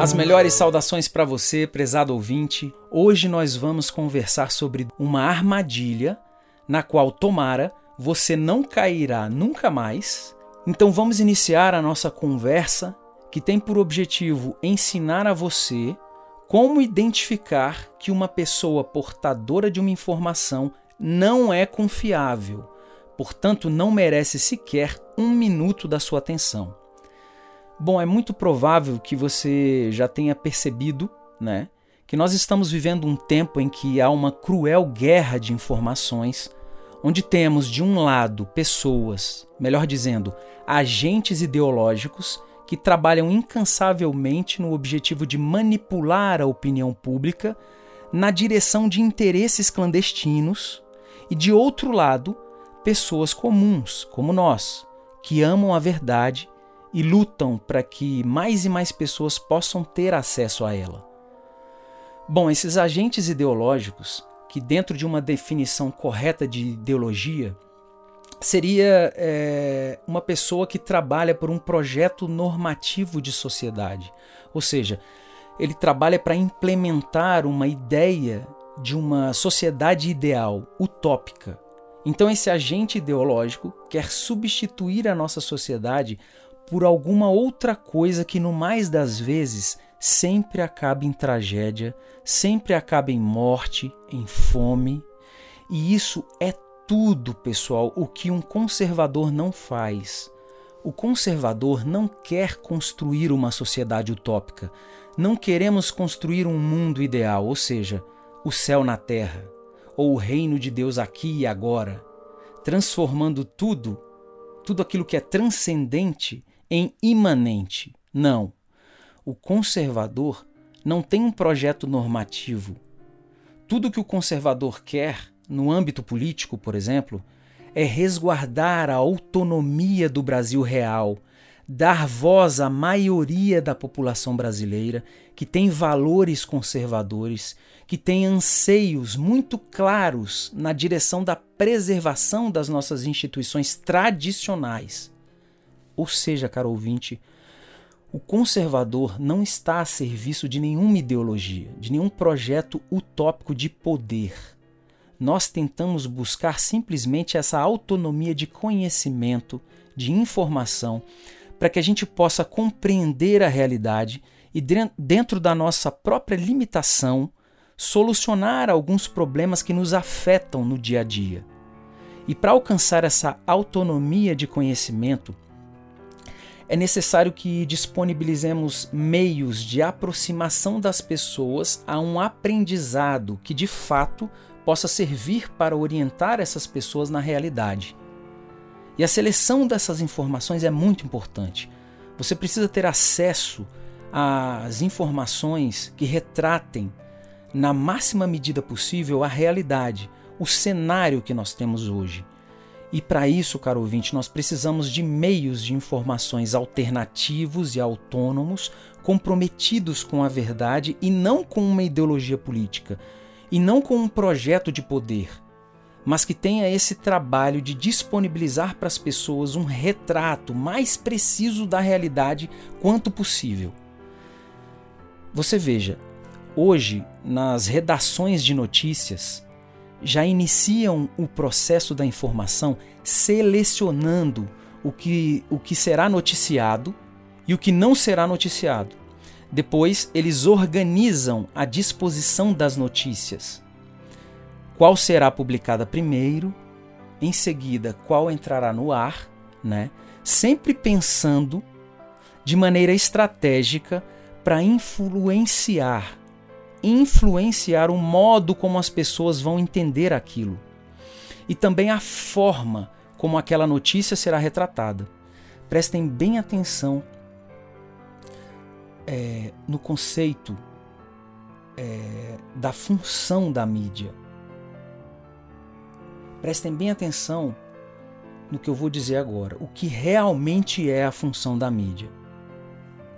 As melhores saudações para você, prezado ouvinte. Hoje nós vamos conversar sobre uma armadilha na qual tomara você não cairá nunca mais. Então vamos iniciar a nossa conversa que tem por objetivo ensinar a você como identificar que uma pessoa portadora de uma informação não é confiável, portanto não merece sequer um minuto da sua atenção. Bom, é muito provável que você já tenha percebido, né, que nós estamos vivendo um tempo em que há uma cruel guerra de informações, onde temos de um lado pessoas, melhor dizendo, agentes ideológicos que trabalham incansavelmente no objetivo de manipular a opinião pública na direção de interesses clandestinos, e de outro lado, pessoas comuns, como nós, que amam a verdade e lutam para que mais e mais pessoas possam ter acesso a ela. Bom, esses agentes ideológicos, que dentro de uma definição correta de ideologia, seria é, uma pessoa que trabalha por um projeto normativo de sociedade. Ou seja, ele trabalha para implementar uma ideia de uma sociedade ideal, utópica. Então, esse agente ideológico quer substituir a nossa sociedade por alguma outra coisa que, no mais das vezes, sempre acaba em tragédia, sempre acaba em morte, em fome. E isso é tudo, pessoal, o que um conservador não faz. O conservador não quer construir uma sociedade utópica. Não queremos construir um mundo ideal, ou seja, o céu na terra, ou o reino de Deus aqui e agora, transformando tudo, tudo aquilo que é transcendente, em imanente. Não. O conservador não tem um projeto normativo. Tudo que o conservador quer, no âmbito político, por exemplo, é resguardar a autonomia do Brasil real, dar voz à maioria da população brasileira que tem valores conservadores, que tem anseios muito claros na direção da preservação das nossas instituições tradicionais. Ou seja, caro ouvinte, o conservador não está a serviço de nenhuma ideologia, de nenhum projeto utópico de poder. Nós tentamos buscar simplesmente essa autonomia de conhecimento, de informação, para que a gente possa compreender a realidade e, dentro da nossa própria limitação, solucionar alguns problemas que nos afetam no dia a dia. E para alcançar essa autonomia de conhecimento, é necessário que disponibilizemos meios de aproximação das pessoas a um aprendizado que de fato possa servir para orientar essas pessoas na realidade. E a seleção dessas informações é muito importante. Você precisa ter acesso às informações que retratem, na máxima medida possível, a realidade, o cenário que nós temos hoje. E para isso, caro ouvinte, nós precisamos de meios de informações alternativos e autônomos, comprometidos com a verdade e não com uma ideologia política, e não com um projeto de poder, mas que tenha esse trabalho de disponibilizar para as pessoas um retrato mais preciso da realidade quanto possível. Você veja, hoje, nas redações de notícias, já iniciam o processo da informação selecionando o que, o que será noticiado e o que não será noticiado. Depois, eles organizam a disposição das notícias. Qual será publicada primeiro, em seguida, qual entrará no ar, né? sempre pensando de maneira estratégica para influenciar influenciar o modo como as pessoas vão entender aquilo e também a forma como aquela notícia será retratada. Prestem bem atenção é, no conceito é, da função da mídia. Prestem bem atenção no que eu vou dizer agora, o que realmente é a função da mídia.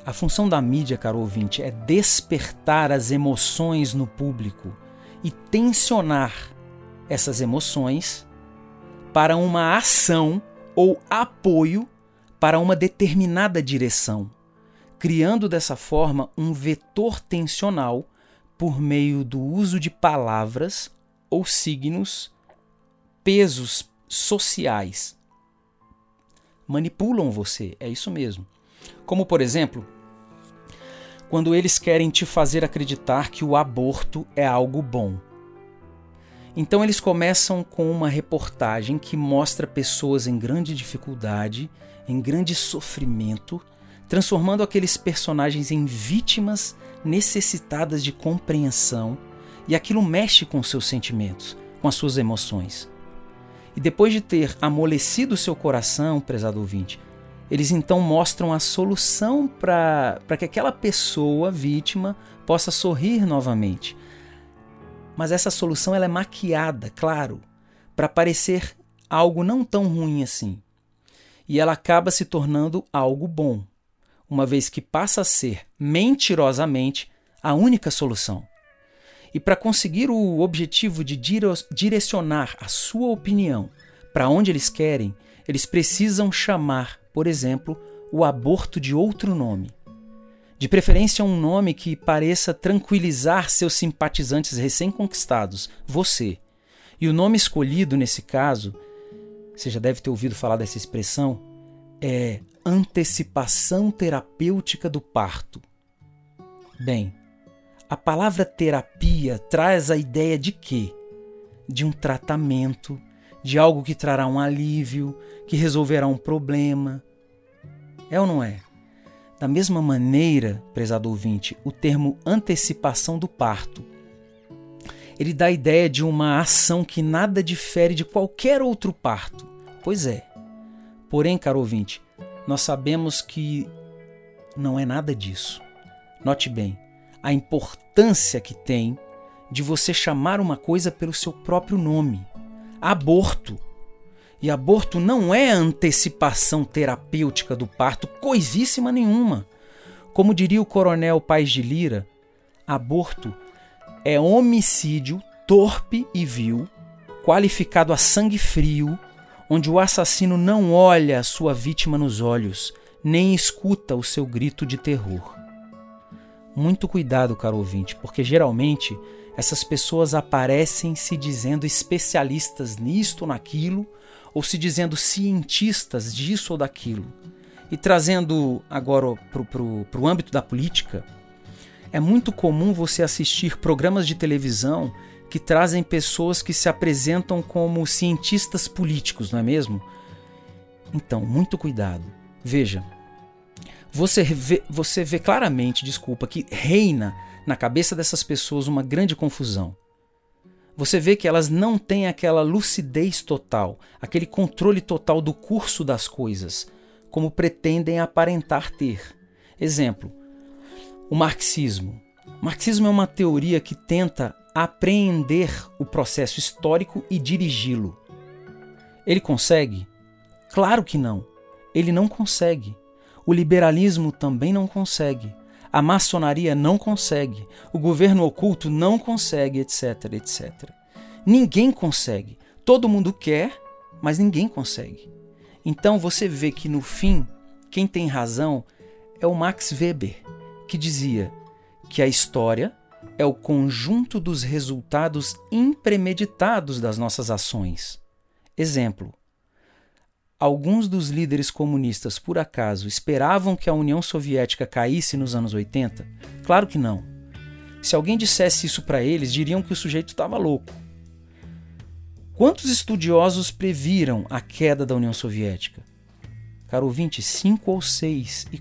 A função da mídia, caro ouvinte, é despertar as emoções no público e tensionar essas emoções para uma ação ou apoio para uma determinada direção, criando dessa forma um vetor tensional por meio do uso de palavras ou signos, pesos sociais. Manipulam você, é isso mesmo. Como, por exemplo, quando eles querem te fazer acreditar que o aborto é algo bom. Então eles começam com uma reportagem que mostra pessoas em grande dificuldade, em grande sofrimento, transformando aqueles personagens em vítimas necessitadas de compreensão, e aquilo mexe com seus sentimentos, com as suas emoções. E depois de ter amolecido seu coração, prezado ouvinte, eles então mostram a solução para que aquela pessoa vítima possa sorrir novamente. Mas essa solução ela é maquiada, claro, para parecer algo não tão ruim assim. E ela acaba se tornando algo bom, uma vez que passa a ser mentirosamente a única solução. E para conseguir o objetivo de direcionar a sua opinião para onde eles querem, eles precisam chamar, por exemplo, o aborto de outro nome. De preferência, um nome que pareça tranquilizar seus simpatizantes recém-conquistados, você. E o nome escolhido nesse caso, você já deve ter ouvido falar dessa expressão, é antecipação terapêutica do parto. Bem, a palavra terapia traz a ideia de quê? De um tratamento, de algo que trará um alívio, que resolverá um problema. É ou não é? Da mesma maneira, prezado ouvinte, o termo antecipação do parto. Ele dá a ideia de uma ação que nada difere de qualquer outro parto. Pois é. Porém, caro ouvinte, nós sabemos que não é nada disso. Note bem, a importância que tem de você chamar uma coisa pelo seu próprio nome. Aborto. E aborto não é antecipação terapêutica do parto, coisíssima nenhuma. Como diria o coronel Paz de Lira, aborto é homicídio torpe e vil, qualificado a sangue frio, onde o assassino não olha a sua vítima nos olhos, nem escuta o seu grito de terror. Muito cuidado, caro ouvinte, porque geralmente essas pessoas aparecem se dizendo especialistas nisto ou naquilo, ou se dizendo cientistas disso ou daquilo. E trazendo agora para o âmbito da política, é muito comum você assistir programas de televisão que trazem pessoas que se apresentam como cientistas políticos, não é mesmo? Então, muito cuidado. Veja, você vê, você vê claramente, desculpa, que reina na cabeça dessas pessoas uma grande confusão. Você vê que elas não têm aquela lucidez total, aquele controle total do curso das coisas, como pretendem aparentar ter. Exemplo: o marxismo. O marxismo é uma teoria que tenta apreender o processo histórico e dirigi-lo. Ele consegue? Claro que não. Ele não consegue. O liberalismo também não consegue. A maçonaria não consegue. O governo oculto não consegue, etc, etc. Ninguém consegue. Todo mundo quer, mas ninguém consegue. Então você vê que no fim, quem tem razão é o Max Weber, que dizia que a história é o conjunto dos resultados impremeditados das nossas ações. Exemplo: Alguns dos líderes comunistas, por acaso, esperavam que a União Soviética caísse nos anos 80? Claro que não. Se alguém dissesse isso para eles, diriam que o sujeito estava louco. Quantos estudiosos previram a queda da União Soviética? Caro ouvinte, cinco ou seis, e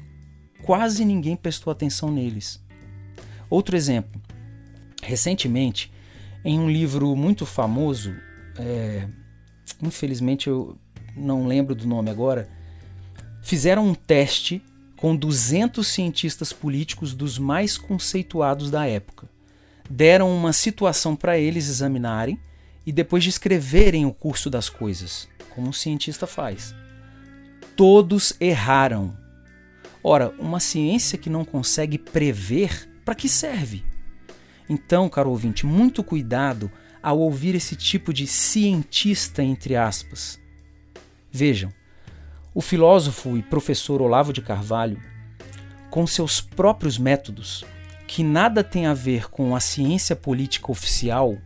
quase ninguém prestou atenção neles. Outro exemplo. Recentemente, em um livro muito famoso, é, infelizmente eu, não lembro do nome agora, fizeram um teste com 200 cientistas políticos dos mais conceituados da época. Deram uma situação para eles examinarem e depois descreverem o curso das coisas, como um cientista faz. Todos erraram. Ora, uma ciência que não consegue prever, para que serve? Então, caro ouvinte, muito cuidado ao ouvir esse tipo de cientista, entre aspas Vejam, o filósofo e professor Olavo de Carvalho, com seus próprios métodos, que nada tem a ver com a ciência política oficial,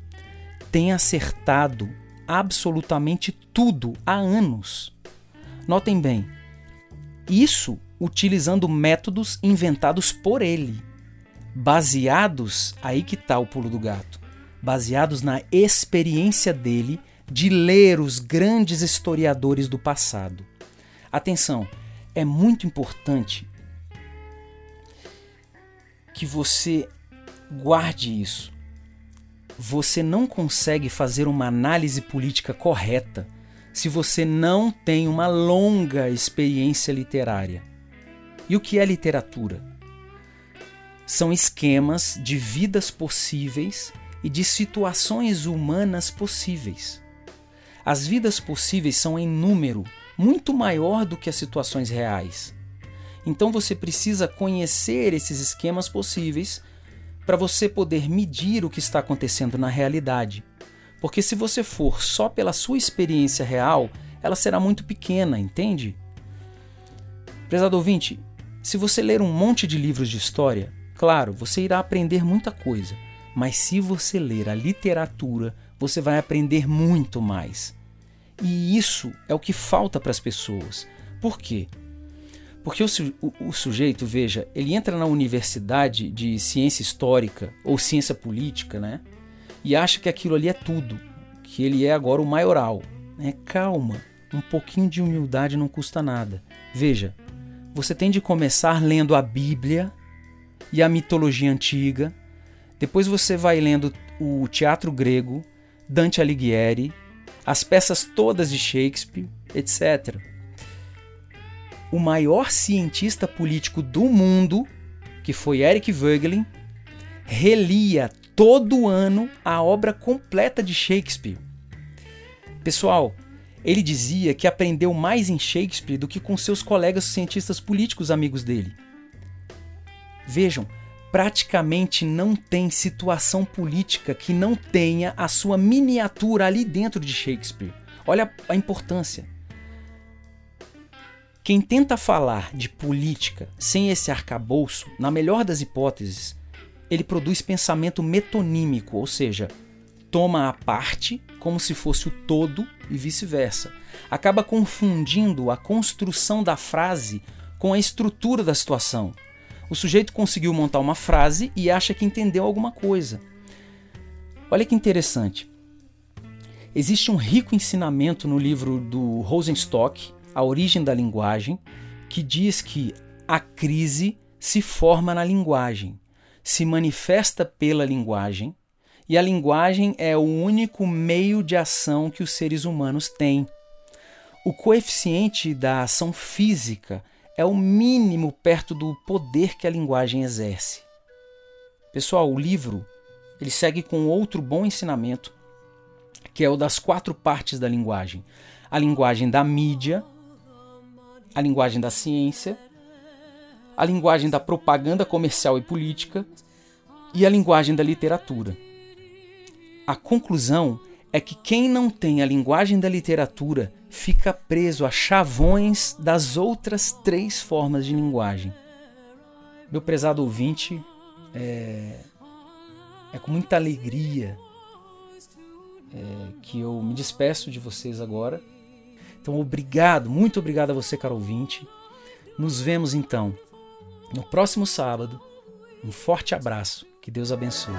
tem acertado absolutamente tudo há anos. Notem bem, isso utilizando métodos inventados por ele, baseados, aí que está o pulo do gato, baseados na experiência dele de ler os grandes historiadores do passado. Atenção, é muito importante que você guarde isso. Você não consegue fazer uma análise política correta se você não tem uma longa experiência literária. E o que é literatura? São esquemas de vidas possíveis e de situações humanas possíveis. As vidas possíveis são em número muito maior do que as situações reais. Então você precisa conhecer esses esquemas possíveis para você poder medir o que está acontecendo na realidade. Porque se você for só pela sua experiência real, ela será muito pequena, entende? Prezado ouvinte, se você ler um monte de livros de história, claro, você irá aprender muita coisa, mas se você ler a literatura, você vai aprender muito mais. E isso é o que falta para as pessoas. Por quê? Porque o, o, sujeito, veja, ele entra na universidade de ciência histórica ou ciência política, né? E acha que aquilo ali é tudo, que ele é agora o maioral. Né? Calma, um pouquinho de humildade não custa nada. Veja, você tem de começar lendo a Bíblia e a mitologia antiga. Depois você vai lendo o teatro grego, Dante Alighieri, as peças todas de Shakespeare, etc. O maior cientista político do mundo, que foi Eric Voegelin, relia todo ano a obra completa de Shakespeare. Pessoal, ele dizia que aprendeu mais em Shakespeare do que com seus colegas cientistas políticos amigos dele. Vejam, praticamente não tem situação política que não tenha a sua miniatura ali dentro de Shakespeare. Olha a importância. Quem tenta falar de política sem esse arcabouço, na melhor das hipóteses, ele produz pensamento metonímico, ou seja, toma a parte como se fosse o todo e vice-versa. Acaba confundindo a construção da frase com a estrutura da situação. O sujeito conseguiu montar uma frase e acha que entendeu alguma coisa. Olha que interessante. Existe um rico ensinamento no livro do Rosenstock, A Origem da Linguagem, que diz que a crise se forma na linguagem, se manifesta pela linguagem e a linguagem é o único meio de ação que os seres humanos têm. O coeficiente da ação física é o mínimo perto do poder que a linguagem exerce. Pessoal, o livro ele segue com outro bom ensinamento, que é o das quatro partes da linguagem: a linguagem da mídia, a linguagem da ciência, a linguagem da propaganda comercial e política e a linguagem da literatura. A conclusão é que quem não tem a linguagem da literatura fica preso a chavões das outras três formas de linguagem. Meu prezado ouvinte, é, é com muita alegria é, que eu me despeço de vocês agora. Então, obrigado, muito obrigado a você, caro ouvinte. Nos vemos então no próximo sábado. Um forte abraço. Que Deus abençoe.